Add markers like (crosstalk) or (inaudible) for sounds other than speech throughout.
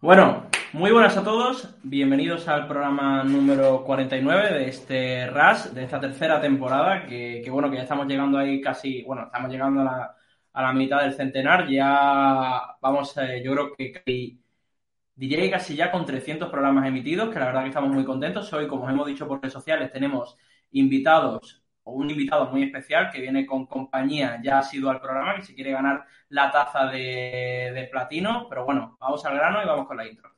Bueno, muy buenas a todos. Bienvenidos al programa número 49 de este RAS, de esta tercera temporada, que, bueno, que ya estamos llegando ahí casi, bueno, estamos llegando a la, a la mitad del centenar. Ya vamos, eh, yo creo que casi, diría que casi ya con 300 programas emitidos, que la verdad que estamos muy contentos. Hoy, como os hemos dicho por redes sociales, tenemos invitados o un invitado muy especial que viene con compañía, ya ha sido al programa, que se quiere ganar la taza de, de platino. Pero bueno, vamos al grano y vamos con la intro.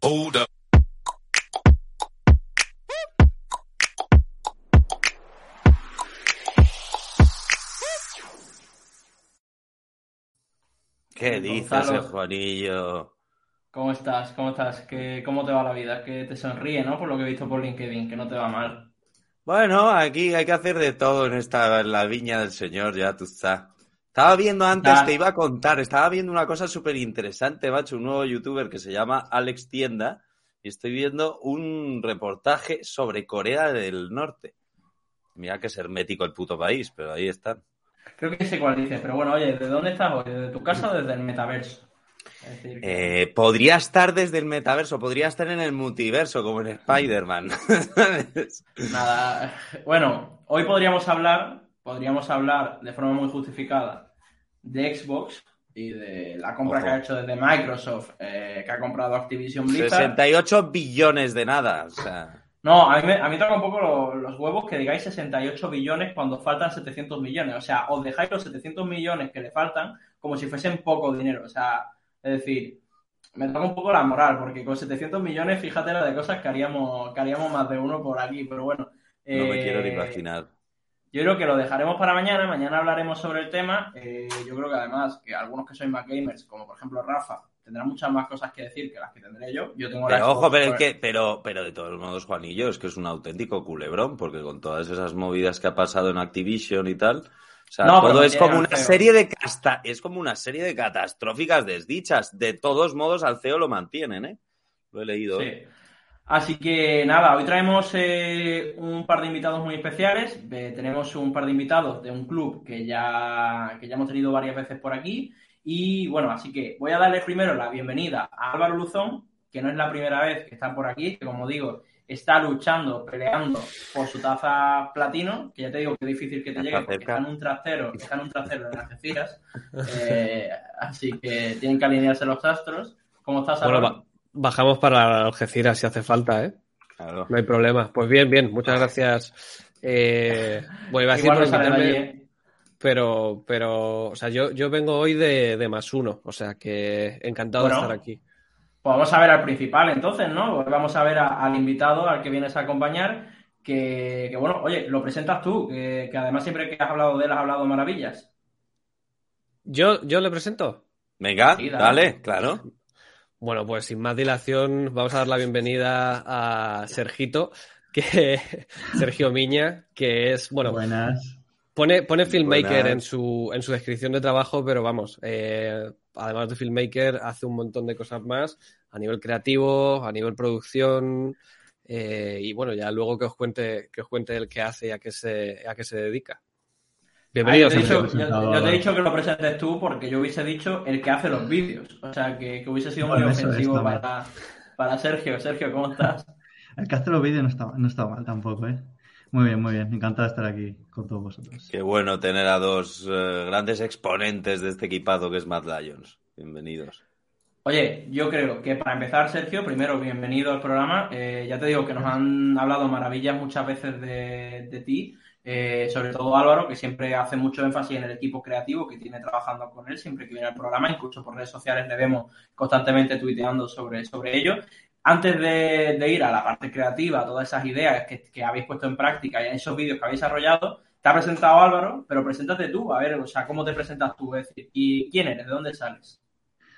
Hold up. ¿Qué dices, Gonzalo. Juanillo? ¿Cómo estás? ¿Cómo estás? ¿Qué, ¿Cómo te va la vida? Que te sonríe, ¿no? Por lo que he visto por LinkedIn, que no te va mal. Bueno, aquí hay que hacer de todo en esta en la viña del Señor, ya tú estás. Estaba viendo antes, te iba a contar, estaba viendo una cosa súper interesante, macho, un nuevo youtuber que se llama Alex Tienda, y estoy viendo un reportaje sobre Corea del Norte. Mira que es hermético el puto país, pero ahí están. Creo que sé cuál dices, pero bueno, oye, ¿de dónde estás hoy? ¿Desde tu casa o desde el metaverso? Eh, podría estar desde el metaverso, podría estar en el multiverso, como en Spider-Man. (laughs) Nada. Bueno, hoy podríamos hablar, podríamos hablar de forma muy justificada de Xbox y de la compra Ojo. que ha hecho desde Microsoft, eh, que ha comprado Activision Blizzard. 68 billones de nada, o sea... No, a mí, me, a mí toca un poco lo- los huevos que digáis 68 billones cuando faltan 700 millones. O sea, os dejáis los 700 millones que le faltan como si fuesen poco dinero. O sea, es decir, me toca un poco la moral, porque con 700 millones, fíjate la de cosas que haríamos, que haríamos más de uno por aquí. Pero bueno. No me eh, quiero ni imaginar. Yo creo que lo dejaremos para mañana. Mañana hablaremos sobre el tema. Eh, yo creo que además que algunos que sois más gamers, como por ejemplo Rafa, tendrán muchas más cosas que decir que las que tendré yo. Yo tengo Pero ojo, pero es que, pero, pero de todos modos, Juanillo, es que es un auténtico culebrón, porque con todas esas movidas que ha pasado en Activision y tal, sea, No, pero todo es como una CEO. serie de es como una serie de catastróficas desdichas. De todos modos, al CEO lo mantienen, ¿eh? Lo he leído. Sí. ¿eh? Así que nada, hoy traemos eh, un par de invitados muy especiales. Eh, tenemos un par de invitados de un club que ya, que ya hemos tenido varias veces por aquí. Y bueno, así que voy a darle primero la bienvenida a Álvaro Luzón, que no es la primera vez que está por aquí, que como digo, está luchando, peleando por su taza platino, que ya te digo que es difícil que te llegue porque está en un trastero, está en un trastero de Algeciras. Eh, así que tienen que alinearse los astros. ¿Cómo estás, Bueno, Álvaro? ba- bajamos para Algeciras si hace falta, ¿eh? Claro. No hay problema. Pues bien, bien, muchas gracias. Eh, bueno, iba a decir pero, pero, o sea, yo, yo vengo hoy de, de más uno, o sea que encantado Bueno. de estar aquí. Pues vamos a ver al principal entonces, ¿no? Pues Vamos a ver a- al invitado al que vienes a acompañar, que, que, bueno, oye, lo presentas tú, que, que además siempre que has hablado de él has hablado maravillas. Yo, yo le presento. Venga, Sí, dale. dale, claro. Bueno, pues sin más dilación, vamos a dar la bienvenida a Sergito, que (laughs) Sergio Miña, que es, bueno, Buenas. Pone, pone filmmaker Buenas. en su, en su descripción de trabajo, pero vamos, eh, además de filmmaker, hace un montón de cosas más a nivel creativo, a nivel producción, eh, y bueno, ya luego que os cuente, que os cuente el qué hace y a qué se, a qué se dedica. Bienvenido, Ah, yo, te he Sergio. dicho, yo- yo te he dicho que lo presentes tú porque yo hubiese dicho el que hace los vídeos. O sea, que, que hubiese sido muy ofensivo para, para Sergio. Sergio, ¿cómo estás? El que hace los vídeos no está, no está mal tampoco, ¿eh? Muy bien, muy bien. Encantado de estar aquí con todos vosotros. Qué bueno tener a dos eh, grandes exponentes de este equipado que es Mad Lions. Bienvenidos. Oye, yo creo que para empezar, Sergio, primero, bienvenido al programa. Eh, ya te digo que nos han hablado maravillas muchas veces de, de ti, eh, sobre todo Álvaro, que siempre hace mucho énfasis en el equipo creativo que tiene trabajando con él, siempre que viene al programa, incluso por redes sociales le vemos constantemente tuiteando sobre, sobre ello. Antes de, ir a la parte creativa, todas esas ideas que, habéis puesto en práctica y esos vídeos que habéis desarrollado, te ha presentado Álvaro, pero preséntate tú, a ver, o sea, ¿cómo te presentas tú? Es decir, ¿y quién eres? ¿De dónde sales?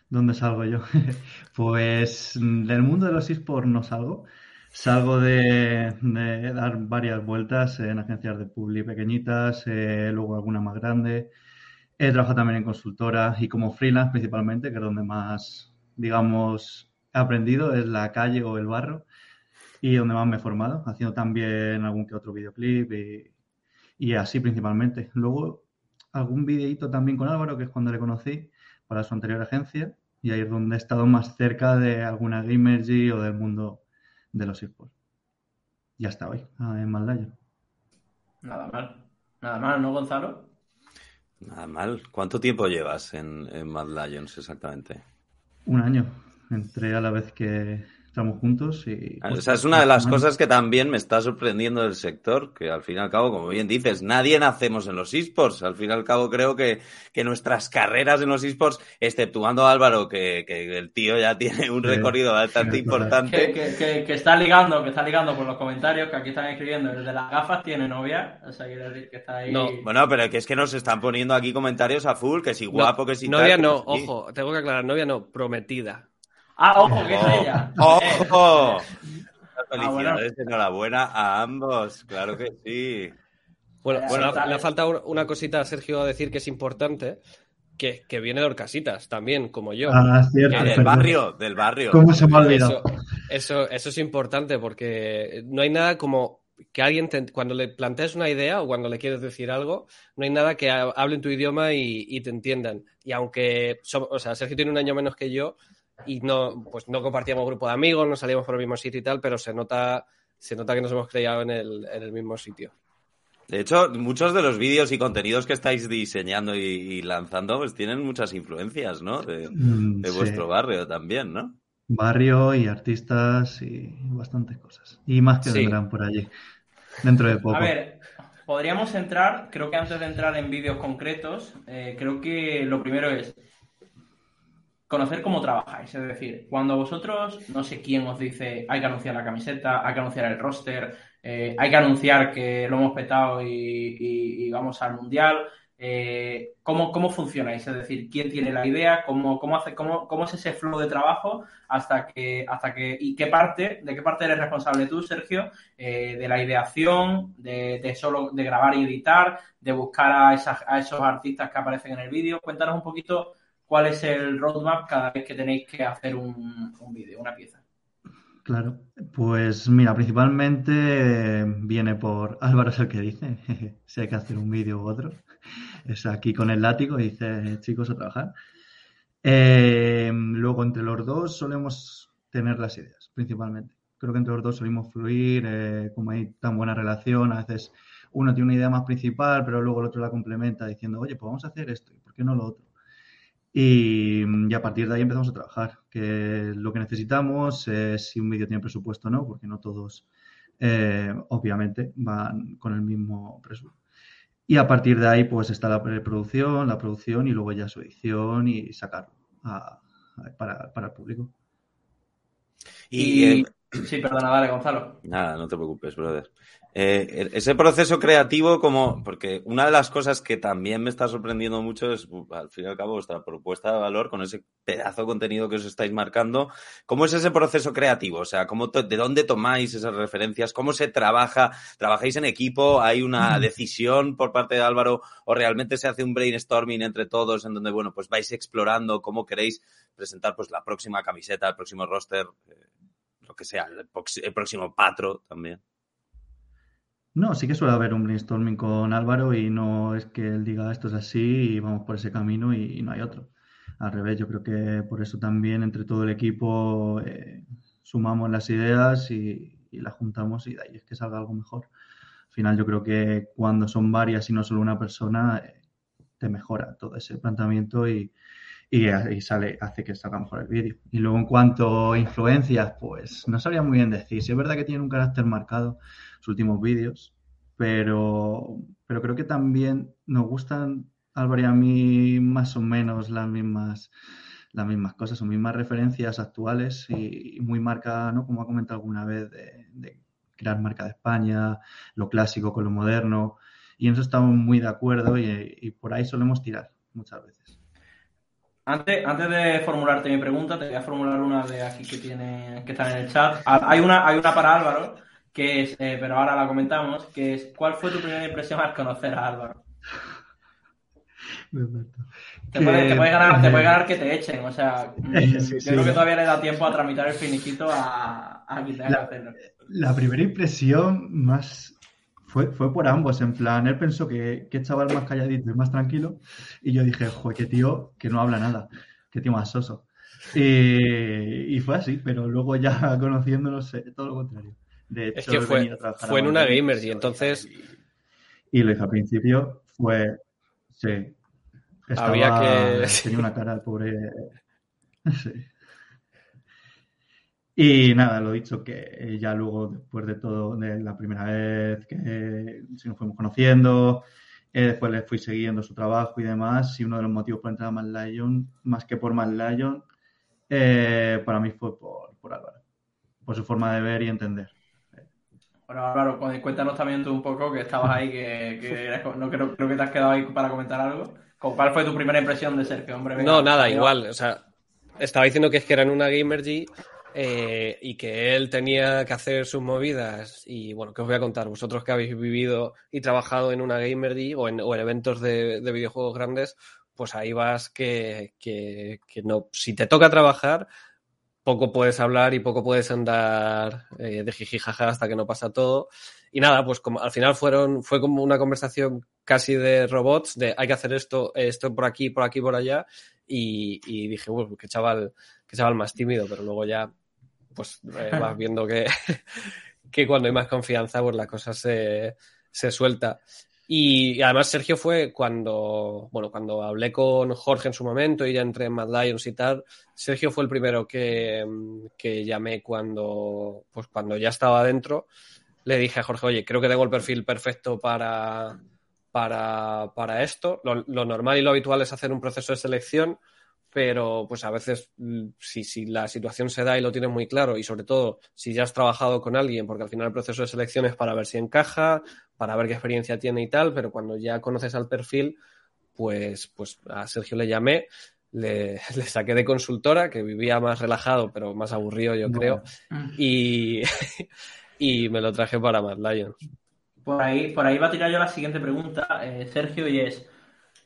¿Dónde salgo yo? (laughs) pues del mundo de los esports no salgo. Salgo de, de, dar varias vueltas en agencias de publi pequeñitas, eh, luego alguna más grande. He trabajado también en consultoras y como freelance principalmente, que es donde más, digamos, aprendido, es la calle o el barro y donde más me he formado, haciendo también algún que otro videoclip y, y así principalmente. Luego algún videíto también con Álvaro, que es cuando le conocí para su anterior agencia y ahí es donde he estado más cerca de alguna Gamergy o del mundo de los esports. Ya está hoy, en Mad Nada mal. Nada mal, ¿no, Gonzalo? Nada mal. ¿Cuánto tiempo llevas en, en Mad Lions exactamente? Un año. Entré a la vez que, estamos juntos y... O sea, es una de las cosas que también me está sorprendiendo del sector, que al fin y al cabo, como bien dices, nadie nacemos en los esports. Al fin y al cabo creo que, que nuestras carreras en los esports, exceptuando a Álvaro, que, que el tío ya tiene un recorrido bastante importante. Que, que, que, está ligando, que está ligando por los comentarios que aquí están escribiendo. El de las gafas tiene novia, o sea, quiere decir que está ahí... No, bueno, pero que es que nos están poniendo aquí comentarios a full, que si guapo, que si... Novia tal, no, que si- ojo, tengo que aclarar, novia no, prometida. Ah, ojo, que es ella. ¡Ojo! Ah, bueno. Felicidades, enhorabuena a ambos, claro que sí. Bueno, le ha faltado una cosita a Sergio a decir que es importante, que, que viene de Orcasitas también, como yo. Ah, cierto. Del barrio, del barrio. ¿Cómo se me ha olvidado? Eso, eso, eso es importante porque no hay nada como que alguien, te- cuando le planteas una idea o cuando le quieres decir algo, no hay nada que ha- hable en tu idioma y, y te entiendan. Y aunque, o sea, Sergio tiene un año menos que yo y no, pues no compartíamos grupo de amigos, no salíamos por el mismo sitio y tal, pero se nota, se nota que nos hemos criado en el, en el mismo sitio. De hecho, muchos de los vídeos y contenidos que estáis diseñando y, y lanzando, pues tienen muchas influencias, ¿no? De, Mm, de sí. vuestro barrio también, ¿no? Barrio y artistas y bastantes cosas. Y más que Sí. vendrán por allí. Dentro de poco. A ver, podríamos entrar, creo que antes de entrar en vídeos concretos, eh, creo que lo primero es conocer cómo trabajáis. Es decir, cuando vosotros, no sé quién os dice, hay que anunciar la camiseta, hay que anunciar el roster, eh, hay que anunciar que lo hemos petado y, vamos al mundial. eh, ¿cómo, ¿Cómo funcionáis? Es decir, ¿quién tiene la idea? ¿Cómo, cómo, hace, cómo, cómo es ese flow de trabajo? Hasta que, hasta que, ¿Y qué parte, de qué parte eres responsable tú, Sergio? eh, de la ideación, de, de solo de grabar y editar, de buscar a, esas- a esos artistas que aparecen en el vídeo. Cuéntanos un poquito cuál es el roadmap cada vez que tenéis que hacer un, un vídeo, una pieza. Claro, pues mira, principalmente eh, viene por (laughs) Álvaro es el que dice si hay que hacer un vídeo u otro. Es aquí con el látigo y dice, chicos, a trabajar. Eh, luego, entre los dos solemos tener las ideas, principalmente. Creo que entre los dos solimos fluir, eh, como hay tan buena relación, a veces uno tiene una idea más principal, pero luego el otro la complementa diciendo, oye, pues vamos a hacer esto, ¿y por qué no lo otro? Y, y a partir de ahí empezamos a trabajar. Que lo que necesitamos es si un vídeo tiene presupuesto o no, porque no todos, eh, obviamente, van con el mismo presupuesto. Y a partir de ahí, pues está la preproducción, la producción y luego ya su edición y sacarlo a- a- para, para el público. Y, Y, eh, sí, perdona, dale, Gonzalo. Nada, no te preocupes, brother. Eh, ese proceso creativo, como, porque una de las cosas que también me está sorprendiendo mucho es, al fin y al cabo, vuestra propuesta de valor con ese pedazo de contenido que os estáis marcando. ¿Cómo es ese proceso creativo? O sea, ¿cómo ¿de dónde tomáis esas referencias? ¿Cómo se trabaja? ¿Trabajáis en equipo? ¿Hay una decisión por parte de Álvaro? ¿O realmente se hace un brainstorming entre todos en donde, bueno, pues vais explorando cómo queréis presentar pues la próxima camiseta, el próximo roster, eh, lo que sea, el próximo patro también? No, sí que suele haber un brainstorming con Álvaro y no es que él diga esto es así y vamos por ese camino y, no hay otro. Al revés, yo creo que por eso también entre todo el equipo eh, sumamos las ideas y, y las juntamos y de ahí es que salga algo mejor. Al final yo creo que cuando son varias y no solo una persona, eh, te mejora todo ese planteamiento y, y, y sale, hace que salga mejor el vídeo. Y luego en cuanto a influencias, pues no sabría muy bien decir. Si es verdad que tiene un carácter marcado sus últimos vídeos, pero, pero creo que también nos gustan Álvaro y a mí más o menos las mismas, las mismas cosas, o mismas referencias actuales y, muy marca, ¿no? Como ha comentado alguna vez, de, de crear marca de España, lo clásico con lo moderno. Y en eso estamos muy de acuerdo y por ahí solemos tirar muchas veces. Antes, antes de formularte mi pregunta, te voy a formular una de aquí que tiene, que está en el chat. Ah, Hay una, hay una para Álvaro, que es, eh, pero ahora la comentamos, que es ¿cuál fue tu primera impresión al conocer a Álvaro? Te puede, te puede ganar, te puede (laughs) ganar que te echen, o sea, mm, Sí, yo sí. creo que todavía le da tiempo a tramitar el finiquito a, a que hacerlo. La primera impresión más fue, fue por ambos, en plan, él pensó que, que chaval más calladito y más tranquilo, y yo dije, joder, qué tío que no habla nada, qué tío más soso. Y, y fue así, pero luego ya (laughs) conociéndonos, eh, todo lo contrario. De hecho, Es que fue, venido a trabajar fue en una gamer y entonces Y lo hizo al principio, fue, sí, estaba, Había que- tenía una cara pobre, (laughs) sí. Y nada, lo dicho, que ya luego, después de todo, de la primera vez que sí nos fuimos conociendo, eh, después le fui siguiendo su trabajo y demás, y uno de los motivos por entrar a Mad Lion, más que por Mad Lion, eh, para mí fue por, por Álvaro, por su forma de ver y entender. Bueno, Álvaro, cu- cuéntanos también tú un poco que estabas ahí, que, que eres no creo, creo que te has quedado ahí para comentar algo. ¿Cuál fue tu primera impresión de Sergio, hombre? Venga, No, nada, igual. O sea, estaba diciendo que es que era en una Gamergy eh, y que él tenía que hacer sus movidas. Y bueno, ¿qué os voy a contar? Vosotros que habéis vivido y trabajado en una Gamergy o en, o en eventos de, de videojuegos grandes, pues ahí vas que, que, que no. Si te toca trabajar, poco puedes hablar y poco puedes andar eh, de jijijaja hasta que no pasa todo. Y nada, pues como al final fueron, fue como una conversación casi de robots, de hay que hacer esto, esto por aquí, por aquí, por allá. Y, y dije, uy, qué chaval, qué chaval más tímido, pero luego ya, pues eh, vas viendo que, (laughs) que cuando hay más confianza, pues la cosa se, se suelta. Y, y además Sergio fue cuando, bueno, cuando hablé con Jorge en su momento y ya entré en Mad Lions y tal, Sergio fue el primero que, que llamé cuando, pues cuando ya estaba adentro. Le dije a Jorge, oye, creo que tengo el perfil perfecto para, para, para esto. Lo, lo normal y lo habitual es hacer un proceso de selección, pero pues a veces mm, si, si la situación se da y lo tienes muy claro y sobre todo si ya has trabajado con alguien, porque al final el proceso de selección es para ver si encaja, para ver qué experiencia tiene y tal, pero cuando ya conoces al perfil, pues, pues a Sergio le llamé, le, (laughs) le saqué de consultora, que vivía más relajado, pero más aburrido yo creo, y, (laughs) y me lo traje para Mad Lions. Por ahí, por ahí va a tirar yo la siguiente pregunta, eh, Sergio, y es,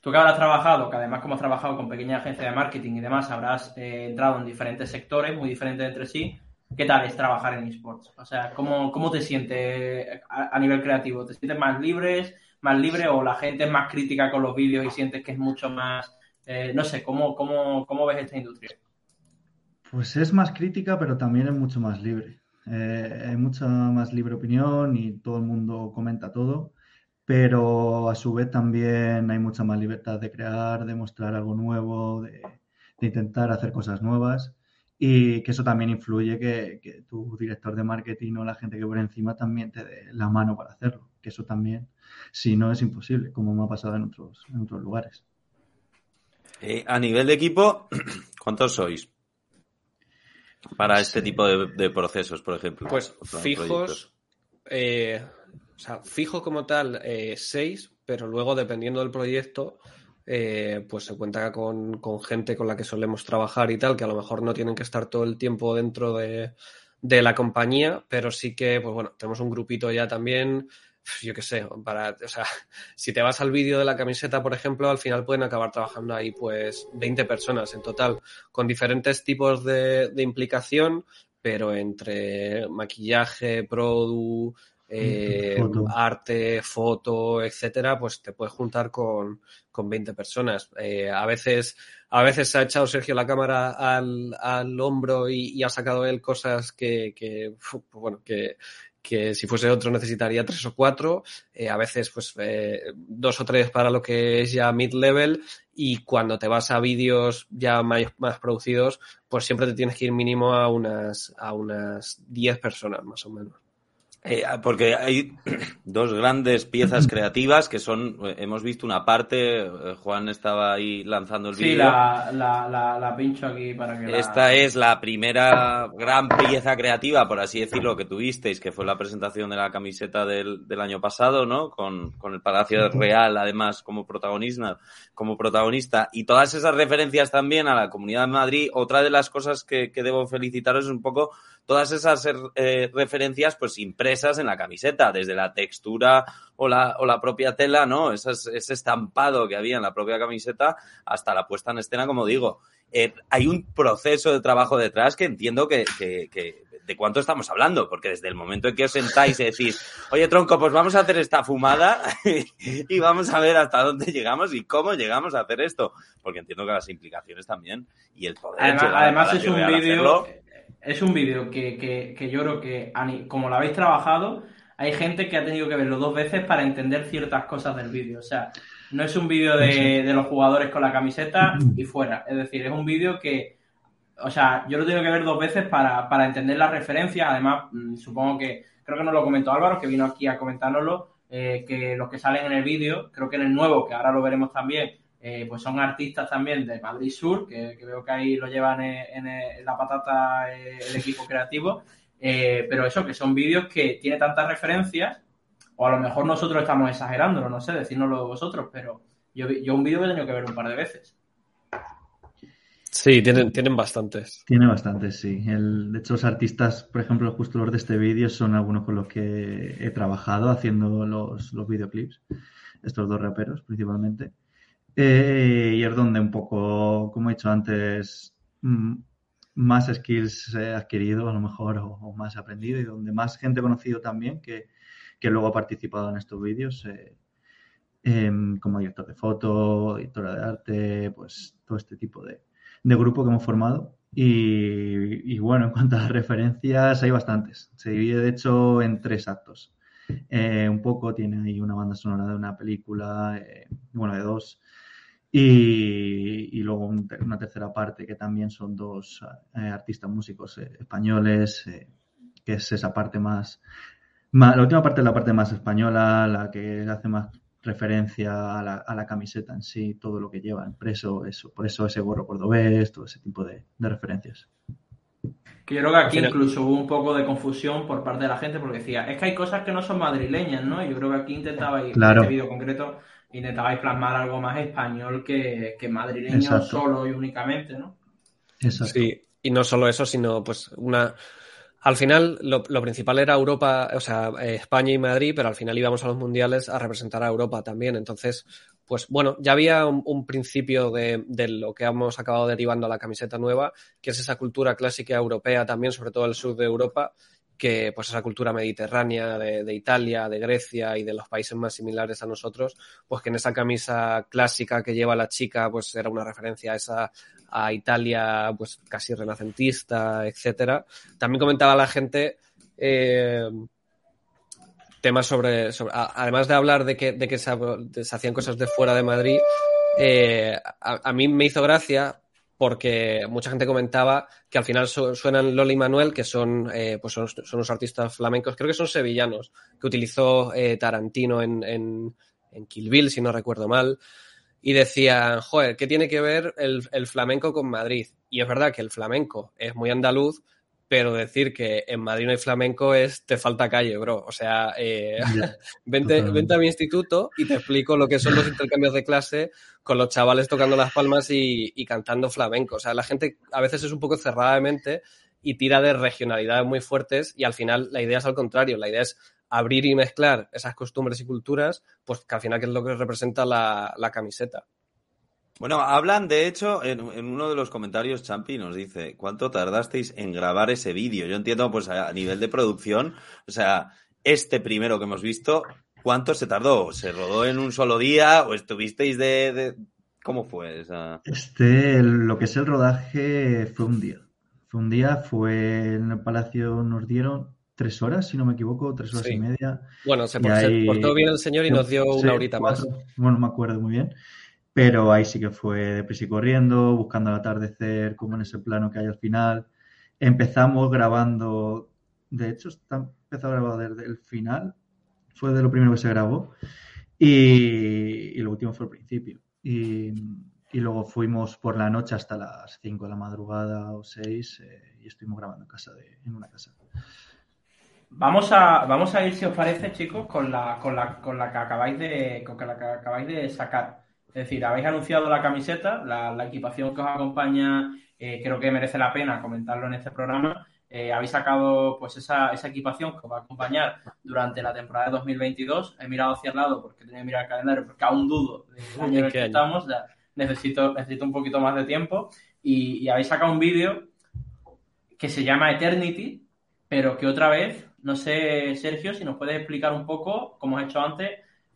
tú que habrás trabajado, que además como has trabajado con pequeñas agencias de marketing y demás, habrás eh, entrado en diferentes sectores muy diferentes entre sí, ¿qué tal es trabajar en esports? O sea, ¿cómo, cómo te sientes a, a nivel creativo? ¿Te sientes más libres, más libre o la gente es más crítica con los vídeos y sientes que es mucho más, eh, no sé, ¿cómo, cómo, ¿cómo ves esta industria? Pues es más crítica, pero también es mucho más libre. Eh, hay mucha más libre opinión y todo el mundo comenta todo, pero a su vez también hay mucha más libertad de crear, de mostrar algo nuevo, de, de intentar hacer cosas nuevas y que eso también influye que, que tu director de marketing o la gente que por encima también te dé la mano para hacerlo, que eso también, si no, es imposible, como me ha pasado en otros, en otros lugares. Eh, a nivel de equipo, (clears throat) ¿cuántos sois? Para este tipo de, de procesos, por ejemplo. Pues fijos, eh, o sea, fijo como tal, eh, seis, pero luego dependiendo del proyecto, eh, pues se cuenta con, con gente con la que solemos trabajar y tal, que a lo mejor no tienen que estar todo el tiempo dentro de, de la compañía, pero sí que, pues bueno, tenemos un grupito ya también, yo qué sé, para, o sea, (laughs) si te vas al vídeo de la camiseta, por ejemplo, al final pueden acabar trabajando ahí pues 20 personas en total, con diferentes tipos de, de implicación, pero entre maquillaje, produ, eh, Foto. arte, foto, etcétera, pues te puedes juntar con, con 20 personas. Eh, a veces, a veces se ha echado Sergio la cámara al, al hombro y, y ha sacado él cosas que, que pues bueno, que, que si fuese otro necesitaría tres o cuatro, eh, a veces pues eh, dos o tres para lo que es ya mid-level y cuando te vas a vídeos ya más, más, producidos, pues siempre te tienes que ir mínimo a unas, a unas 10 personas más o menos. Eh, porque hay (clears throat) dos grandes piezas creativas que son, eh, hemos visto una parte, eh, Juan estaba ahí lanzando el vídeo. Sí, la, la, la, la, pincho aquí para que Esta la... es la primera gran pieza creativa, por así decirlo, que tuvisteis, que fue la presentación de la camiseta del, del año pasado, ¿no? Con, con el Palacio Real, además, como protagonista, como protagonista. Y todas esas referencias también a la Comunidad de Madrid. Otra de las cosas que, que debo felicitaros es un poco todas esas eh, referencias pues impresas en la camiseta, desde la textura o la, o la propia tela, ¿no? Esas, ese estampado que había en la propia camiseta hasta la puesta en escena, como digo. Eh, hay un proceso de trabajo detrás que entiendo que, que, que, de cuánto estamos hablando, porque desde el momento en que os sentáis y decís, oye tronco, pues vamos a hacer esta fumada (laughs) y vamos a ver hasta dónde llegamos y cómo llegamos a hacer esto, porque entiendo que las implicaciones también y el poder. Además, además es un vídeo es un vídeo que, que, que, yo creo que, como lo habéis trabajado, hay gente que ha tenido que verlo dos veces para entender ciertas cosas del vídeo. O sea, no es un vídeo de, de, los jugadores con la camiseta y fuera. Es decir, es un vídeo que, o sea, yo lo tengo que ver dos veces para, para entender las referencias. Además, mm, supongo que, creo que nos lo comentó Álvaro, que vino aquí a comentárnoslo, eh, que los que salen en el vídeo, creo que en el nuevo, que ahora lo veremos también, eh, pues son artistas también de Madrid Sur, que, que veo que ahí lo llevan en, en, en la patata eh, el equipo creativo, eh, pero eso, que son vídeos que tiene tantas referencias, o a lo mejor nosotros estamos exagerándolo, no sé, decírnoslo vosotros, pero yo, yo un vídeo que he tenido que ver un par de veces. Sí, tienen, tienen bastantes. Tiene bastantes, sí. El, de hecho, los artistas, por ejemplo, justo los de este vídeo son algunos con los que he trabajado haciendo los, los videoclips, estos dos raperos principalmente. Eh, y es donde un poco, como he dicho antes, más skills he adquirido a lo mejor o, o más aprendido y donde más gente conocido también que, que luego ha participado en estos vídeos eh, eh, como director de foto, editora de arte, pues todo este tipo de, de grupo que hemos formado. Y, bueno, en cuanto a referencias, hay bastantes. Se divide de hecho en tres actos. Eh, un poco tiene ahí una banda sonora de una película, eh, bueno, de dos. Y, luego un, una tercera parte que también son dos eh, artistas músicos españoles, que es esa parte más, La última parte es la parte más española, la que hace más referencia a la, camiseta en sí, todo lo que lleva impreso, eso, por eso ese gorro cordobés, todo ese tipo de referencias. Que yo creo que aquí incluso hubo un poco de confusión por parte de la gente porque decía, es que hay cosas que no son madrileñas, ¿no? Y yo creo que aquí intentaba ir claro. en este vídeo concreto intentabais plasmar algo más español que, que madrileño Exacto. solo y únicamente, ¿no? Exacto. Sí, y no solo eso, sino pues una... Al final lo, lo principal era Europa, o sea, eh, España y Madrid, pero al final íbamos a los mundiales a representar a Europa también. Entonces, pues bueno, ya había un, principio de, de, lo que hemos acabado derivando a la camiseta nueva, que es esa cultura clásica europea también, sobre todo el sur de Europa, que pues esa cultura mediterránea de, de, Italia, de Grecia y de los países más similares a nosotros, pues que en esa camisa clásica que lleva la chica, pues era una referencia a esa a Italia, pues casi renacentista, etcétera. También comentaba la gente eh, temas sobre, además de hablar de que, de que se, hacían cosas de fuera de Madrid, eh, a, mí me hizo gracia porque mucha gente comentaba que al final su suenan Lola y Manuel, que son, eh, pues son, son, unos artistas flamencos, creo que son sevillanos, que utilizó eh, Tarantino en, en, en, Kill Bill, si no recuerdo mal, y decían, joder, ¿qué tiene que ver el, el flamenco con Madrid? Y es verdad que el flamenco es muy andaluz, pero decir que en Madrid no hay flamenco es te falta calle, bro. O sea, eh, yeah, (laughs) vente, vente, a mi instituto y te explico lo que son los intercambios de clase con los chavales tocando las palmas y, y, cantando flamenco. O sea, la gente a veces es un poco cerrada de mente y tira de regionalidades muy fuertes y al final la idea es al contrario. La idea es abrir y mezclar esas costumbres y culturas, pues que al final que es lo que representa la, la camiseta. Bueno, hablan, de hecho, en, en, uno de los comentarios, Champi nos dice, ¿cuánto tardasteis en grabar ese vídeo? Yo entiendo, pues, a nivel de producción, o sea, este primero que hemos visto, ¿cuánto se tardó? ¿Se rodó en un solo día o estuvisteis de...? de... ¿Cómo fue esa...? Este, lo que es el rodaje fue un día. Fue un día, fue en el Palacio, nos dieron tres horas, si no me equivoco, tres horas sí. y media. Bueno, se, por, ahí... se portó bien el señor y nos dio sí, una horita cuatro, más. Bueno, no me acuerdo muy bien. Pero ahí sí que fue deprisa y corriendo, buscando el atardecer, como en ese plano que hay al final. Empezamos grabando, de hecho, está, empezó a grabar desde el final, fue de lo primero que se grabó, y, lo último fue el principio. Y, luego fuimos por la noche hasta las 5 de la madrugada o 6 eh, y estuvimos grabando en, casa de, en una casa. Vamos a, vamos a ir, si os parece, chicos, con la, con la, con la que acabáis de, con la que acabáis de sacar. Es decir, habéis anunciado la camiseta, la, equipación que os acompaña, eh, creo que merece la pena comentarlo en este programa. Eh, habéis sacado pues esa, esa, equipación que os va a acompañar durante la temporada de 2022. He mirado hacia el lado porque tenía que mirar el calendario porque aún dudo del (laughs) año en el que estamos. necesito, necesito un poquito más de tiempo. Y, y habéis sacado un vídeo que se llama Eternity, pero que otra vez no sé, Sergio, si nos puedes explicar un poco, como has hecho antes,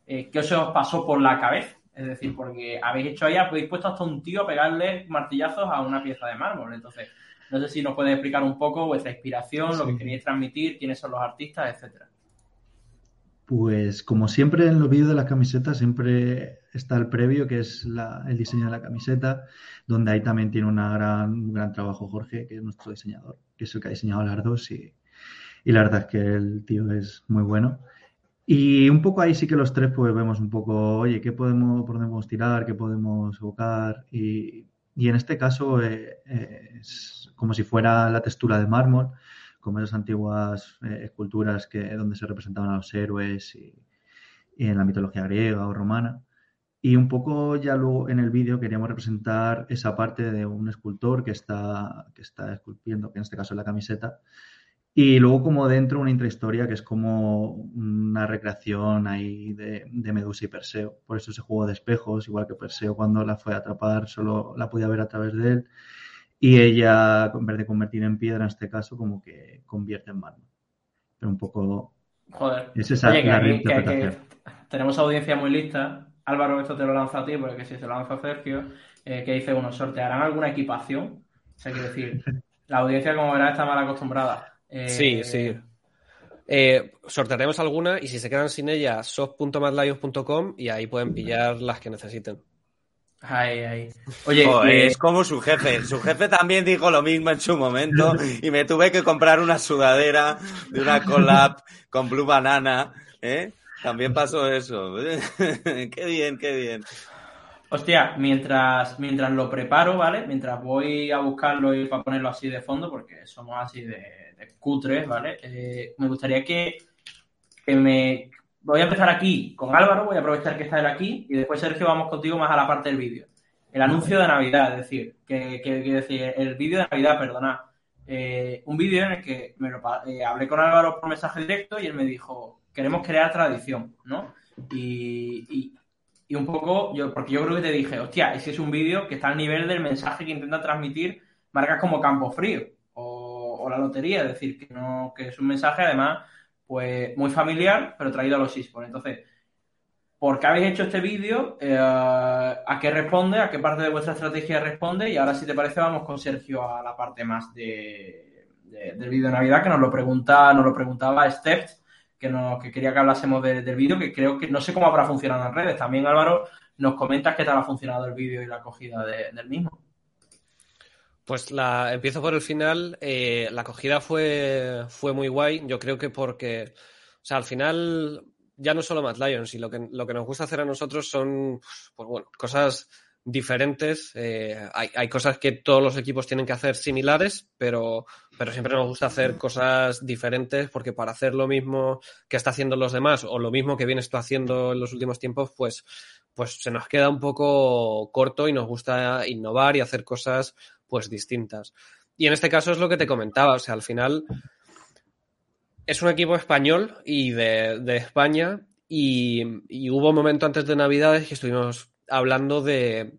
eh, qué se os pasó por la cabeza. Es decir, porque habéis hecho ahí, habéis puesto hasta un tío a pegarle martillazos a una pieza de mármol. Entonces, no sé si nos puedes explicar un poco vuestra inspiración, lo que queréis transmitir, quiénes son los artistas, etcétera. Pues como siempre en los vídeos de las camisetas siempre está el previo, que es el diseño de la camiseta, donde ahí también tiene una gran, un gran trabajo Jorge, que es nuestro diseñador, que es el que ha diseñado las dos y, y la verdad es que el tío es muy bueno. Y un poco ahí sí que los tres pues vemos un poco, oye, ¿qué podemos, podemos tirar? ¿Qué podemos evocar? Y, y en este caso eh, eh, es como si fuera la textura de mármol, como esas antiguas eh, esculturas que, donde se representaban a los héroes y, en la mitología griega o romana. Y un poco ya luego en el vídeo queríamos representar esa parte de un escultor que está, que está esculpiendo, que en este caso es la camiseta, y luego como dentro una intrahistoria que es como una recreación ahí de, Medusa y Perseo. Por eso ese juego de espejos, igual que Perseo cuando la fue a atrapar solo la podía ver a través de él. Y ella, en vez de convertir en piedra en este caso, como que convierte en mármol. Pero un poco... Joder. Es esa la tenemos audiencia muy lista. Álvaro, esto te lo lanzo a ti, porque si se lo lanza a Sergio, eh, que dice uno, ¿sortearán alguna equipación? O sea, quiero decir, la audiencia, como verás, está mal acostumbrada. Sí, sí. Eh, eh, sortearemos alguna y si se quedan sin ella, soft.madlions.com y ahí pueden pillar las que necesiten. Oye, es como su jefe. Su jefe también dijo lo mismo en su momento y me tuve que comprar una sudadera de una collab con Blue Banana. ¿eh? También pasó eso. (laughs) qué bien, qué bien. Hostia, mientras, mientras lo preparo, ¿vale? Mientras voy a buscarlo y para ponerlo así de fondo, porque somos así de, cutre, ¿vale? Eh, me gustaría que, me... Voy a empezar aquí con Álvaro, voy a aprovechar que está él aquí y después, Sergio, vamos contigo más a la parte del vídeo. El anuncio de Navidad, es decir, que, decir, el vídeo de Navidad, perdona. Eh, un vídeo en el que me lo, eh, hablé con Álvaro por mensaje directo y él me dijo, queremos crear tradición, ¿no? Y, y, un poco, yo, porque yo creo que te dije, hostia, ese es un vídeo que está al nivel del mensaje que intenta transmitir marcas como Campo Frío o la lotería, es decir, que no, que es un mensaje además, pues muy familiar, pero traído a los esports. Entonces, ¿por qué habéis hecho este vídeo? Eh, ¿A qué responde? ¿A qué parte de vuestra estrategia responde? Y ahora, si te parece, vamos con Sergio a la parte más de, del vídeo de Navidad, que nos lo pregunta, nos lo preguntaba Steph, que, nos, que quería que hablásemos del vídeo, que creo que no sé cómo habrá funcionado en redes. También, Álvaro, nos comentas qué tal ha funcionado el vídeo y la acogida del mismo. Pues la empiezo por el final. Eh, la acogida fue, fue muy guay. Yo creo que porque, o sea, al final ya no solo Mad Lions y lo que, lo que nos gusta hacer a nosotros son, pues bueno, cosas diferentes. Eh, hay, hay, cosas que todos los equipos tienen que hacer similares, pero, pero siempre nos gusta hacer cosas diferentes porque para hacer lo mismo que está haciendo los demás o lo mismo que vienes tú haciendo en los últimos tiempos, pues, pues se nos queda un poco corto y nos gusta innovar y hacer cosas pues distintas. Y en este caso es lo que te comentaba, o sea, al final es un equipo español y de, España y, hubo un momento antes de Navidades que estuvimos hablando de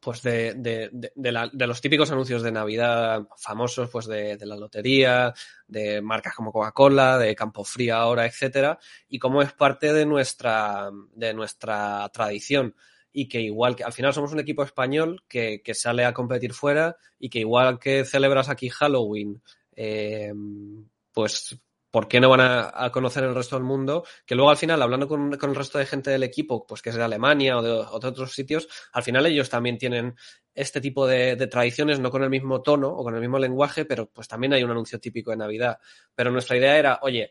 pues de, de, de, los típicos anuncios de Navidad famosos, pues de, la lotería, de marcas como Coca-Cola, de Campo Fría ahora, etcétera, y cómo es parte de nuestra, de nuestra tradición y que igual que al final somos un equipo español que, que sale a competir fuera y que igual que celebras aquí Halloween, eh, pues ¿por qué no van a, conocer el resto del mundo? Que luego al final, hablando con, con, el resto de gente del equipo, pues que es de Alemania o de, otros sitios, al final ellos también tienen este tipo de, de, tradiciones, no con el mismo tono o con el mismo lenguaje, pero pues también hay un anuncio típico de Navidad. Pero nuestra idea era, oye,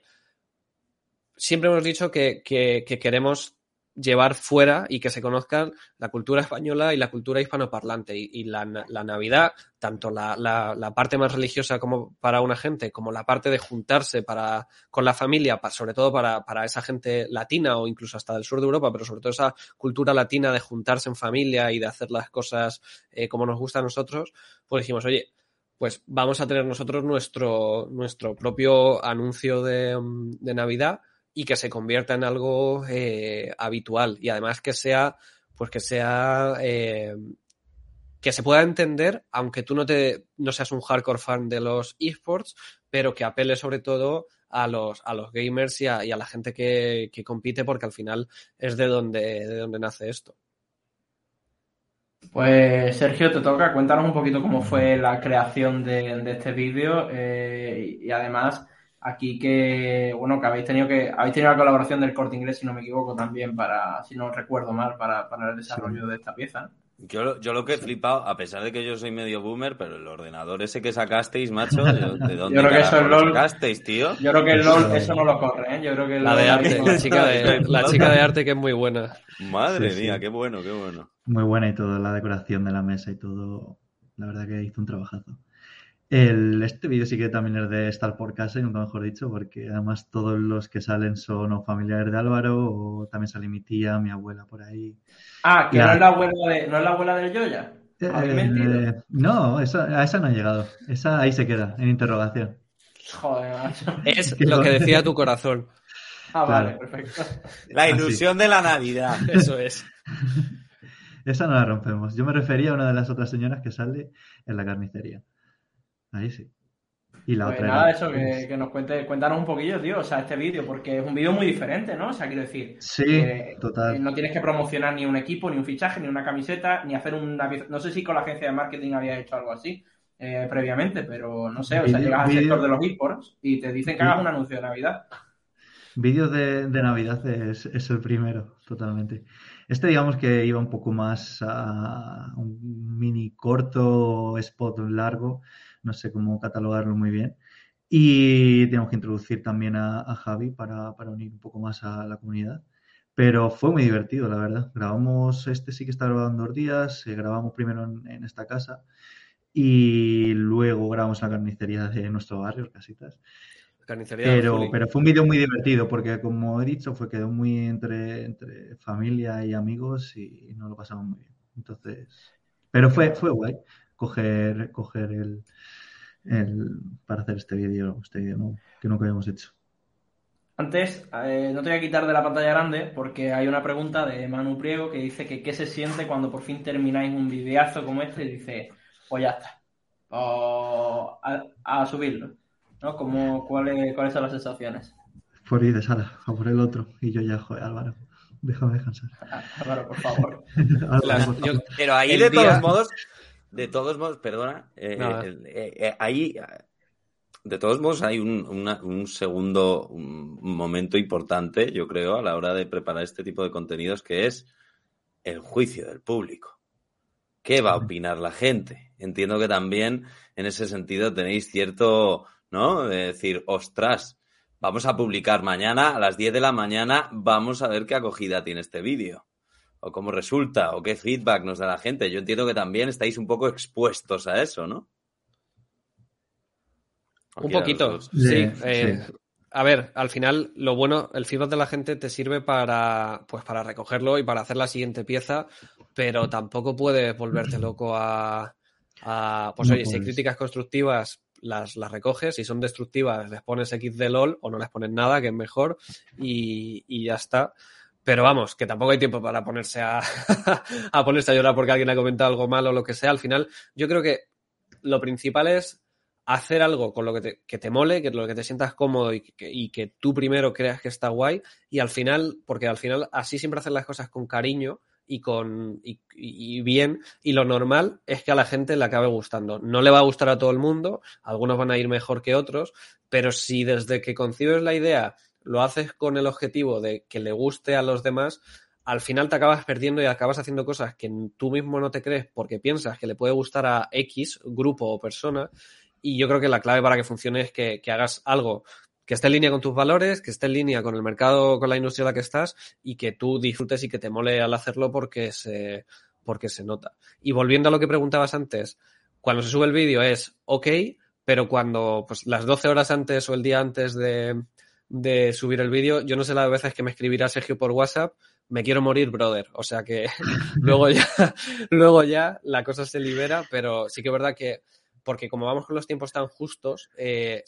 siempre hemos dicho que, que, que queremos llevar fuera y que se conozcan la cultura española y la cultura hispanoparlante. Y, y la, la, Navidad, tanto la, la, la, parte más religiosa como para una gente, como la parte de juntarse para, con la familia, sobre todo para, para, esa gente latina o incluso hasta del sur de Europa, pero sobre todo esa cultura latina de juntarse en familia y de hacer las cosas eh, como nos gusta a nosotros, pues dijimos, oye, pues vamos a tener nosotros nuestro, nuestro propio anuncio de, de Navidad y que se convierta en algo eh, habitual y además que sea, pues que sea, eh, que se pueda entender, aunque tú no, te, no seas un hardcore fan de los esports, pero que apele sobre todo a los, a los gamers y a, la gente que, que, compite porque al final es de donde, de donde nace esto. Pues Sergio, te toca, cuéntanos un poquito cómo fue la creación de, de este vídeo eh, y además aquí que, bueno, que habéis tenido que, habéis tenido la colaboración del corte inglés, si no me equivoco, también para, si no recuerdo mal, para, para el desarrollo sí. de esta pieza. Yo, yo lo que he flipado, a pesar de que yo soy medio boomer, pero el ordenador ese que sacasteis, macho, (laughs) ¿de dónde yo creo que eso el LOL, sacasteis, tío? Yo creo que el LOL eso no lo corre, ¿eh? Yo creo que la de arte, la chica de, la chica de arte que es muy buena. Madre sí, mía, sí. qué bueno, qué bueno. Muy buena y todo, la decoración de la mesa y todo, la verdad que hizo un trabajazo. El, este vídeo sí que también es de estar por casa, y nunca mejor dicho, porque además todos los que salen son o familiares de Álvaro, o también sale mi tía, mi abuela por ahí. Ah, que no es la abuela de, no es la abuela del Yoya. Eh, no, esa, a esa no ha llegado. Esa ahí se queda, en interrogación. Joder, macho. Es (laughs) lo que decía tu corazón. Ah, vale, claro. perfecto. La ilusión Así. de la Navidad. (laughs) Eso es. (laughs) Esa no la rompemos. Yo me refería a una de las otras señoras que sale en la carnicería. Ahí sí. Y la pues otra nada, era... eso, que, que, nos cuente, cuéntanos un poquillo, tío, o sea, este vídeo, porque es un vídeo muy diferente, ¿no? O sea, quiero decir, sí, eh, total. no tienes que promocionar ni un equipo, ni un fichaje, ni una camiseta, ni hacer una no sé si con la agencia de marketing había hecho algo así eh, previamente, pero no sé, o sea, llegas al sector de los esports y te dicen que hagas un anuncio de Navidad. Vídeos de, de, Navidad es, es, el primero, totalmente. Este digamos que iba un poco más a un mini corto spot largo, no sé cómo catalogarlo muy bien. Y tenemos que introducir también a, a Javi para, para, unir un poco más a la comunidad. Pero fue muy divertido, la verdad. Grabamos, este sí que está grabando dos días, eh, grabamos primero en, en, esta casa y luego grabamos en la carnicería de nuestro barrio, Casitas. Carnicería pero, pero fue un vídeo muy divertido porque, como he dicho, fue quedó muy entre, entre familia y amigos y, y nos lo pasamos muy bien. Entonces, pero fue, fue guay coger, coger el, el, para hacer este vídeo, este vídeo nuevo, que nunca habíamos hecho. Antes, eh, no te voy a quitar de la pantalla grande porque hay una pregunta de Manu Priego que dice que qué se siente cuando por fin termináis un videazo como este y dice, pues ya está, o a, a subirlo, ¿no? Como, ¿cuáles, ¿Cuáles son las sensaciones? Por ir de sala, a por el otro, y yo ya, joder, Álvaro, déjame descansar. (laughs) Álvaro, por favor. (laughs) Álvaro, por favor. Yo, pero ahí, de día... todos modos, de todos modos, perdona, eh, no, eh, eh, ahí, de todos modos, hay un, una, un segundo un momento importante, yo creo, a la hora de preparar este tipo de contenidos, que es el juicio del público. ¿Qué va a opinar la gente? Entiendo que también en ese sentido tenéis cierto, ¿no? De decir, ostras, vamos a publicar mañana a las 10 de la mañana, vamos a ver qué acogida tiene este vídeo o cómo resulta, o qué feedback nos da la gente. Yo entiendo que también estáis un poco expuestos a eso, ¿no? Un poquito, sí. sí. Eh, a ver, al final, lo bueno, el feedback de la gente te sirve para, pues, para recogerlo y para hacer la siguiente pieza, pero tampoco puedes volverte loco a, a pues no oye, puedes. si hay críticas constructivas, las, las, recoges, si son destructivas, les pones X de LOL o no les pones nada, que es mejor, y, y ya está. Pero vamos, que tampoco hay tiempo para ponerse a, (laughs) a ponerse a llorar porque alguien ha comentado algo malo o lo que sea. Al final, yo creo que lo principal es hacer algo con lo que te, que te mole, que lo que te sientas cómodo y que, y que, tú primero creas que está guay. Y al final, porque al final así siempre hacer las cosas con cariño y con y, y, bien. Y lo normal es que a la gente le acabe gustando. No le va a gustar a todo el mundo, algunos van a ir mejor que otros, pero si desde que concibes la idea lo haces con el objetivo de que le guste a los demás, al final te acabas perdiendo y acabas haciendo cosas que tú mismo no te crees porque piensas que le puede gustar a X grupo o persona. Y yo creo que la clave para que funcione es que, que hagas algo que esté en línea con tus valores, que esté en línea con el mercado, con la industria en la que estás y que tú disfrutes y que te mole al hacerlo porque se, porque se nota. Y volviendo a lo que preguntabas antes, cuando se sube el vídeo es ok, pero cuando pues las 12 horas antes o el día antes de, de subir el vídeo, yo no sé las veces que me escribirá Sergio por WhatsApp, me quiero morir, brother. O sea que (laughs) luego ya, luego ya la cosa se libera, pero sí que es verdad que, porque como vamos con los tiempos tan justos, eh,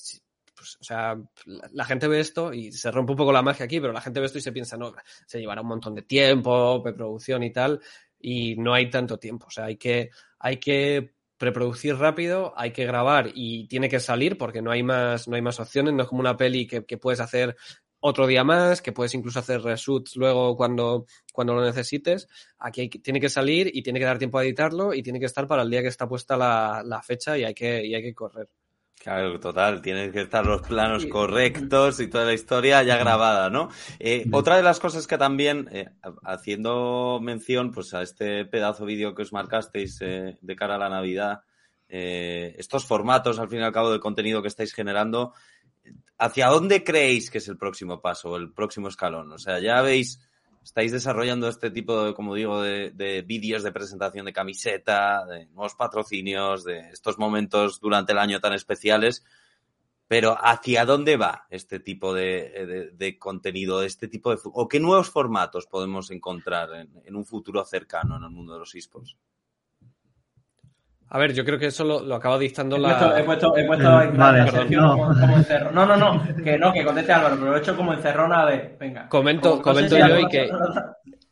pues, o sea, la, la, gente ve esto y se rompe un poco la magia aquí, pero la gente ve esto y se piensa, no, se llevará un montón de tiempo, preproducción y tal, y no hay tanto tiempo. O sea, hay que, hay que preproducir rápido, hay que grabar y tiene que salir porque no hay más, no hay más opciones, no es como una peli que, que puedes hacer otro día más, que puedes incluso hacer reshoots luego cuando, cuando lo necesites. Aquí hay, tiene que salir y tiene que dar tiempo a editarlo y tiene que estar para el día que está puesta la, la fecha y hay que, y hay que correr. Claro, total, tienen que estar los planos correctos y toda la historia ya grabada, ¿no? Eh, otra de las cosas que también, eh, haciendo mención pues a este pedazo vídeo que os marcasteis eh, de cara a la Navidad, estos formatos, al fin y al cabo, de contenido que estáis generando, ¿hacia dónde creéis que es el próximo paso, el próximo escalón? O sea, ya veis estáis desarrollando este tipo de, como digo, de, de vídeos de presentación de camiseta, de nuevos patrocinios, de estos momentos durante el año tan especiales. Pero ¿hacia dónde va este tipo de, de, de contenido, este tipo de... o qué nuevos formatos podemos encontrar en, en, un futuro cercano en el mundo de los esports? A ver, yo creo que eso lo, lo acaba dictando la. He puesto, he puesto, he puesto vale, Sergio no. Como, como encerro... no, no, no, que no, que conteste Álvaro, pero lo he hecho como encerrona de. Venga. Comento, como, comento no sé si yo y que,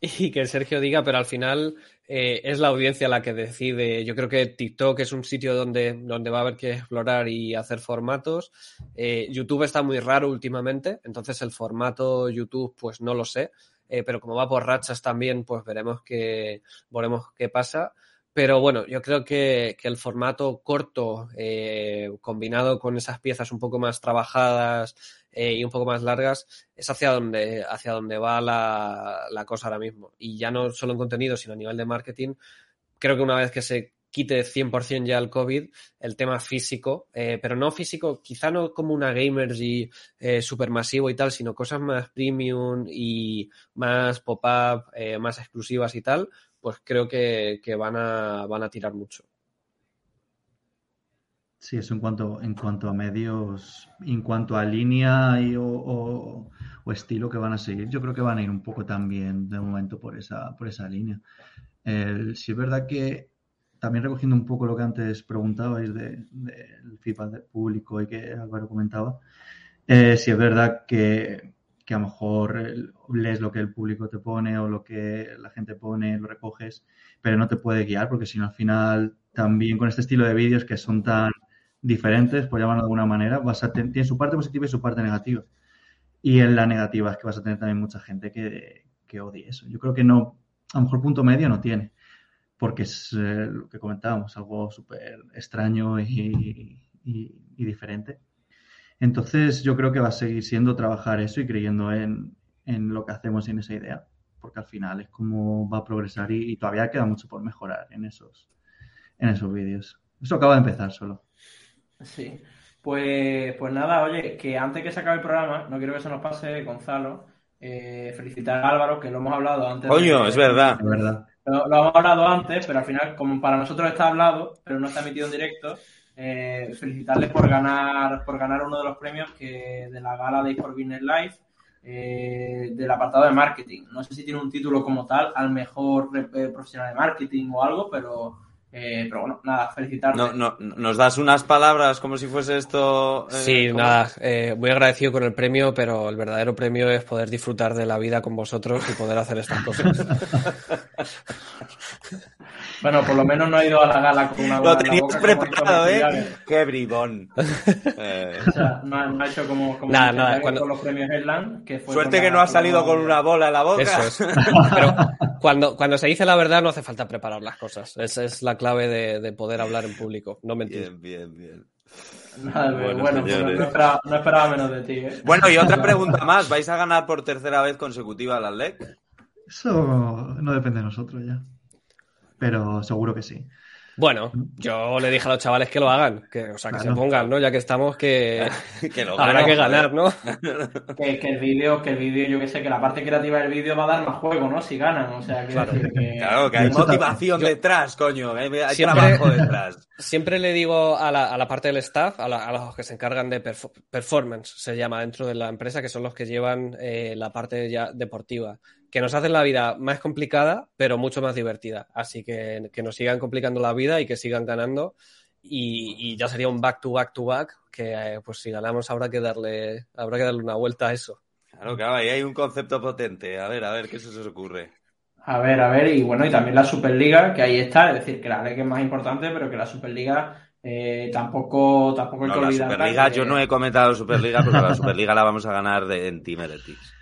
(laughs) y que Sergio diga, pero al final eh, es la audiencia la que decide. Yo creo que TikTok es un sitio donde, donde va a haber que explorar y hacer formatos. Eh, YouTube está muy raro últimamente, entonces el formato YouTube, pues no lo sé. Eh, pero como va por rachas también, pues veremos qué, veremos qué pasa. Pero bueno, yo creo que, que el formato corto, eh, combinado con esas piezas un poco más trabajadas eh, y un poco más largas, es hacia donde, hacia donde va la, la, cosa ahora mismo. Y ya no solo en contenido, sino a nivel de marketing, creo que una vez que se quite 100% ya el COVID, el tema físico, eh, pero no físico, quizá no como una gamers y eh, supermasivo y tal, sino cosas más premium y más pop-up, eh, más exclusivas y tal, pues creo que, van, a, van a tirar mucho. Sí, eso en cuanto, en cuanto a medios, en cuanto a línea y, o, estilo que van a seguir, yo creo que van a ir un poco también de momento por esa, por esa línea. Si es verdad que también recogiendo un poco lo que antes preguntabais del de, público y que Álvaro comentaba, eh, si es verdad que, que a lo mejor lees lo que el público te pone o lo que la gente pone, lo recoges, pero no te puede guiar porque si al final también con este estilo de vídeos que son tan diferentes, por llamarlo de alguna manera, vas a tener, tiene su parte positiva y su parte negativa. Y en la negativa es que vas a tener también mucha gente que, que odie eso. Yo creo que no, a lo mejor punto medio no tiene, porque es eh, lo que comentábamos, algo súper extraño y diferente. Entonces yo creo que va a seguir siendo trabajar eso y creyendo en, en lo que hacemos y en esa idea, porque al final es como va a progresar y, y, todavía queda mucho por mejorar en esos, en esos vídeos. Eso acaba de empezar solo. Sí, pues, pues nada, oye, que antes que se acabe el programa, no quiero que se nos pase, Gonzalo, eh, felicitar a Álvaro, que lo hemos hablado antes. Coño, de, es verdad. Es verdad. Lo, lo, hemos hablado antes, pero al final, como para nosotros está hablado, pero no está emitido en directo, eh, felicitarle por ganar, por ganar uno de los premios que de la gala de For Business Live eh, del apartado de marketing. No sé si tiene un título como tal, al mejor eh, profesional de marketing o algo, pero eh, pero bueno, nada, felicitarte. No, no, ¿Nos das unas palabras como si fuese esto? Eh, sí, como... nada, eh, muy agradecido con el premio, pero el verdadero premio es poder disfrutar de la vida con vosotros y poder hacer estas cosas. (laughs) bueno, por lo menos no ha ido a la gala con una Lo tenías preparado, ¿eh? Qué bribón. (laughs) eh. o sea, no ha, no ha, hecho como, como nada, nada, cuando... con los premios Headland. Que fue Suerte que no ha salido con una bola en la boca. Eso es. (laughs) pero cuando, cuando se dice la verdad no hace falta preparar las cosas. Esa es la clave de, de, poder hablar en público, no mentir. Bien, bien, bien. Nada, bueno, bueno pues no, esperaba, no, esperaba, menos de ti. ¿eh? Bueno, y otra pregunta más. ¿Vais a ganar por tercera vez consecutiva la LEC? Eso no depende de nosotros ya. Pero seguro que sí. Bueno, yo le dije a los chavales que lo hagan, que, o sea, que Claro. se pongan, ¿no? Ya que estamos, que (laughs) que lo habrá que ganar, ¿no? (laughs) Que, que el vídeo, que el vídeo, yo que sé, que la parte creativa del vídeo va a dar más juego, ¿no? Si ganan, o sea, quiero Claro. decir que... Hay motivación yo- detrás, coño. Hay, hay Siempre- trabajo detrás. Siempre le digo a la, a la parte del staff, a, la- a los que se encargan de perfo- performance, se llama dentro de la empresa, que son los que llevan eh, la parte ya deportiva, que nos hacen la vida más complicada, pero mucho más divertida. Así que que nos sigan complicando la vida y que sigan ganando. Y, y ya sería un back to back to back, que eh, pues si ganamos habrá que darle, habrá que darle una vuelta a eso. Claro, claro, ahí hay un concepto potente. A ver, a ver, ¿qué se os ocurre? A ver, a ver, y bueno, y también la Superliga, que ahí está, es decir, que la Liga es más importante, pero que la Superliga eh, tampoco, tampoco hay No, que la olvidarla, Superliga, que- yo no he comentado Superliga, porque la Superliga la vamos a ganar de, en Team Heretics.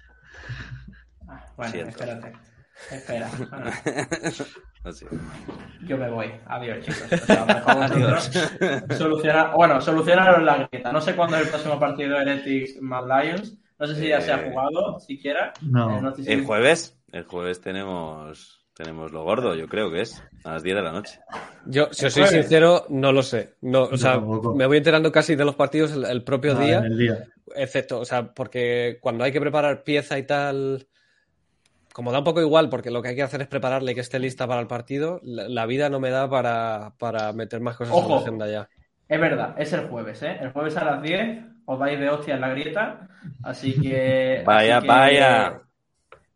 Bueno, Siento. espérate. Espera. (laughs) Yo me voy. Adiós, chicos. O sea, mejor vosotros soluciona, bueno, solucionaron la grieta. No sé cuándo es el próximo partido de Heretics Mad Lions. No sé si ya se ha Eh, jugado, siquiera. No. Eh, El jueves, el jueves tenemos, tenemos lo gordo, yo creo que es, a las 10 de la noche. Yo, si os soy jueves. sincero, no lo sé. No, o sea, tampoco. me voy enterando casi de los partidos el, el propio Ah, día. en el día. Excepto, o sea, porque cuando hay que preparar pieza y tal, como da un poco igual, porque lo que hay que hacer es prepararle que esté lista para el partido, la, la vida no me da para, para meter más cosas en Ojo. la agenda ya. Es verdad, es el jueves, ¿eh? El jueves a las 10 os vais de hostia en la grieta. Así que. (laughs) Vaya, así que vaya.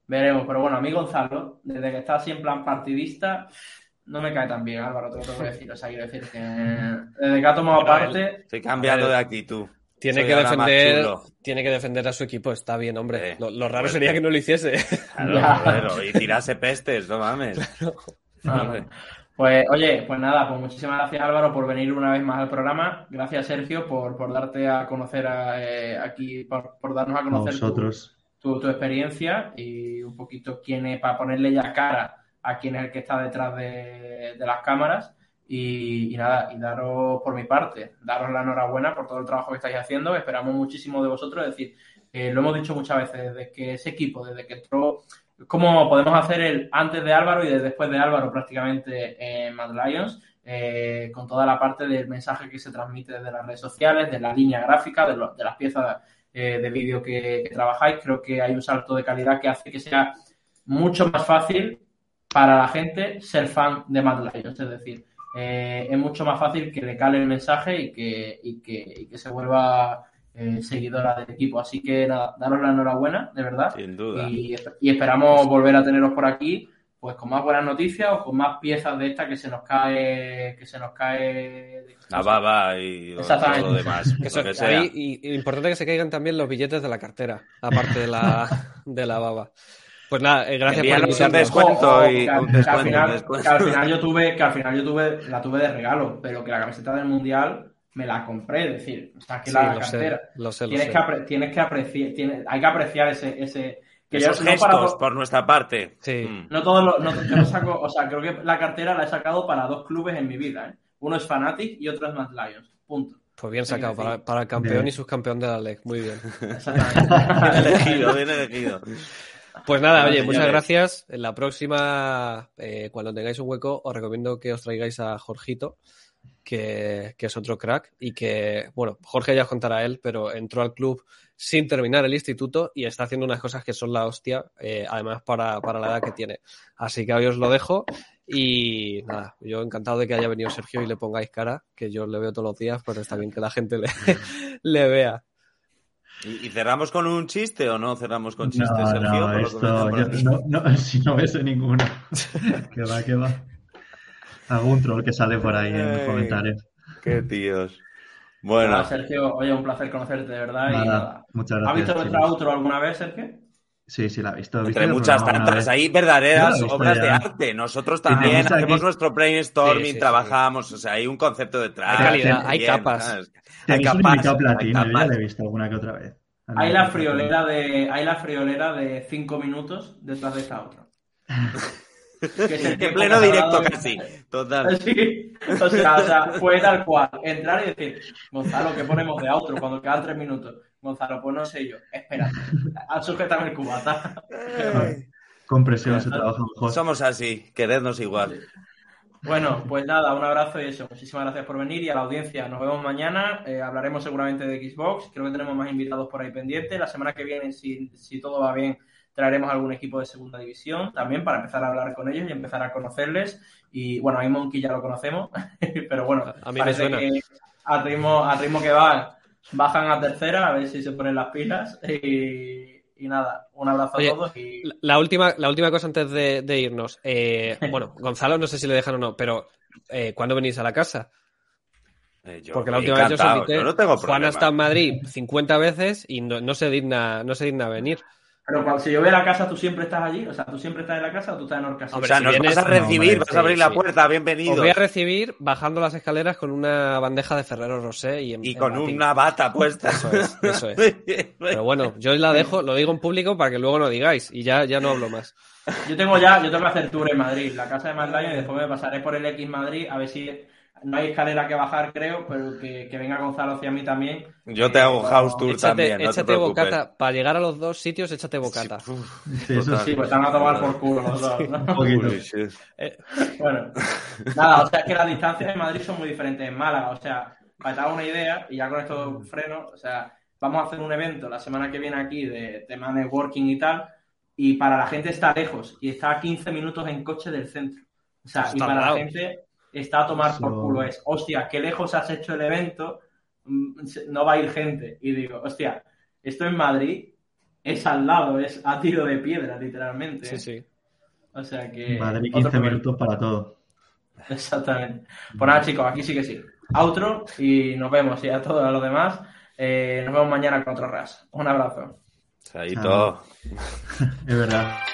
Veremos, pero bueno, a mí Gonzalo, desde que está así en plan partidista, no me cae tan bien, Álvaro, te lo tengo que decir. O sea, quiero decir que desde que ha tomado Bueno, parte. Estoy cambiando de actitud. Tiene Soy que defender, tiene que defender a su equipo, está bien, hombre. Eh, lo, lo raro fuerte. sería que no lo hiciese. (laughs) Claro, y tirase pestes, no mames. Ah, Pues oye, pues nada, pues muchísimas gracias Álvaro por venir una vez más al programa. Gracias Sergio por, por darte a conocer a, eh, aquí, por, por darnos a conocer tu- vosotros. tu, tu experiencia y un poquito quién es, para ponerle ya cara a quién es el que está detrás de, de las cámaras. Y, nada, y daros por mi parte, daros la enhorabuena por todo el trabajo que estáis haciendo. Esperamos muchísimo de vosotros. Es decir, eh, lo hemos dicho muchas veces, desde que ese equipo, desde que entró, como podemos hacer el antes de Álvaro y después de Álvaro prácticamente en Mad Lions, eh, con toda la parte del mensaje que se transmite desde las redes sociales, de la línea gráfica, de, lo- de las piezas eh, de vídeo que trabajáis. Creo que hay un salto de calidad que hace que sea mucho más fácil para la gente ser fan de Mad Lions. Es decir, eh, es mucho más fácil que le cale el mensaje y que, y que, y que se vuelva eh, seguidora del equipo. Así que nada, daros la enhorabuena, de verdad. Sin duda. Y, y esperamos volver a teneros por aquí, pues con más buenas noticias o con más piezas de esta que se nos cae, que se nos cae. La baba y todo lo demás. (laughs) Que eso- lo que sea. ahí, y, y importante que se caigan también los billetes de la cartera, aparte de la, (laughs) de la baba. Pues nada, eh, gracias por un descuento. Y- que, al- un final, un descuento. que al final yo tuve, que al final yo tuve, la tuve de regalo, pero que la camiseta del mundial me la compré, es decir, saqué Sí, la lo cartera. sé, lo sé, lo tienes sé. que, apre- tienes que apreciar, tienes- hay que apreciar ese, ese que yo Esos no gestos para por nuestra parte. Sí. Mm. no todos los- no- yo no saco, o sea, creo que la cartera la he sacado para dos clubes en mi vida, ¿eh? Uno es Fanatic y otro es Mad Lions. Punto. Pues bien sacado, para, para el campeón Bien. y subcampeón de la LEC. Muy bien. Bien Exactamente. (laughs) elegido, bien elegido. Pues nada, Bueno, oye, señores. muchas gracias. En la próxima, eh, cuando tengáis un hueco, os recomiendo que os traigáis a Jorgito, que, que es otro crack y que, bueno, Jorge ya os contará él, pero entró al club sin terminar el instituto y está haciendo unas cosas que son la hostia, eh, además para, para la edad que tiene. Así que hoy os lo dejo y nada, yo encantado de que haya venido Sergio y le pongáis cara, que yo le veo todos los días, pero está bien que la gente le, (laughs) le vea. ¿Y, y cerramos con un chiste o no cerramos con No, chiste, Sergio? no, esto, yo- no, no, (laughs) si no ves ninguno. (laughs) que va, que va. Algún troll que sale por ahí en los comentarios. Qué tíos. Bueno, Nada, Sergio, oye, un placer conocerte, de verdad. y Nada, nada. muchas ¿Has gracias. visto nuestra outro alguna vez, Sergio? Sí, sí, la he visto. entre muchas tantas, hay verdaderas obras de arte. Nosotros también aquí- hacemos nuestro brainstorming, Sí, sí, trabajamos, o sea, hay un concepto detrás. Hay calidad, hay Bien, capas. un capas, hay platino, ya la he visto alguna que otra vez. Hay la friolera de, hay la friolera de cinco minutos detrás de esta otra. (laughs) Que es el En pleno directo casi. Total. Sí, o sea, o sea, fue tal cual. Entrar y decir, Gonzalo, ¿qué ponemos de outro cuando quedan tres minutos? Gonzalo, pues no sé yo. Espera, sujétame el cubata. Con presión se trabaja mejor. Somos así, querernos igual. Bueno, pues nada, un abrazo y eso. Muchísimas gracias por venir y a la audiencia. Nos vemos mañana. Eh, hablaremos seguramente de Xbox. Creo que tenemos más invitados por ahí pendientes. La semana que viene, si, si todo va bien, traeremos algún equipo de segunda división también para empezar a hablar con ellos y empezar a conocerles. Y bueno, a Monkey ya lo conocemos, (laughs) pero bueno, a mí me suena. que a ritmo, a ritmo que van, bajan a tercera, a ver si se ponen las pilas. (laughs) Y, y nada, un abrazo Oye, a todos. Y... La última, la última cosa antes de, de irnos. Eh, (laughs) bueno, Gonzalo, no sé si le dejan o no, pero eh, ¿cuándo venís a la casa? Eh, yo Porque la última vez yo os invité. yo no tengo Juan problema. ha estado en Madrid 50 veces y no, no se digna, no se digna venir. Pero cuando, si yo voy a la casa, ¿tú siempre estás allí? O sea, ¿tú siempre estás en la casa o tú estás en Orcasí? O sea, si nos vienes- vas a recibir, No, hombre, vas a abrir sí, la sí. puerta, Os bienvenido. voy a recibir bajando las escaleras con una bandeja de Ferrero Rosé y, en- Y con una bata puesta. Eso es, (laughs) eso es. Pero bueno, yo la dejo, lo digo en público para que luego no digáis y ya, ya no hablo más. Yo tengo ya, yo tengo que hacer tour en Madrid, la casa de Mad Lion, y después me pasaré por el X Madrid a ver si no hay escalera que bajar, creo, pero que, que venga Gonzalo hacia mí también. Yo te hago Eh, house tour Échate, también, no te échate preocupes. bocata. Para llegar a los dos sitios, échate bocata. Sí, eso. Sí, pues están a tomar por culo los dos, ¿no? Sí. Bueno, nada, o sea, es que las distancias en Madrid son muy diferentes en Málaga. O sea, para que te hagas una idea, y ya con esto freno, o sea, vamos a hacer un evento la semana que viene aquí de tema networking y tal, y para la gente está lejos, y está a 15 minutos en coche del centro. O sea, y Está para la gente está a tomar por culo. Es, hostia, qué lejos has hecho el evento, mm, no va a ir gente. Y digo, hostia, esto en Madrid es al lado, es a tiro de piedra, literalmente. Sí, sí. O sea que. Madrid, otro 15 problema. minutos para todo. (laughs) Exactamente. Pues nada, chicos, aquí sí que sí. Outro y nos vemos. Y a todos los demás, eh, nos vemos mañana con otro RAS. Un abrazo. Chaito. (laughs) Es verdad.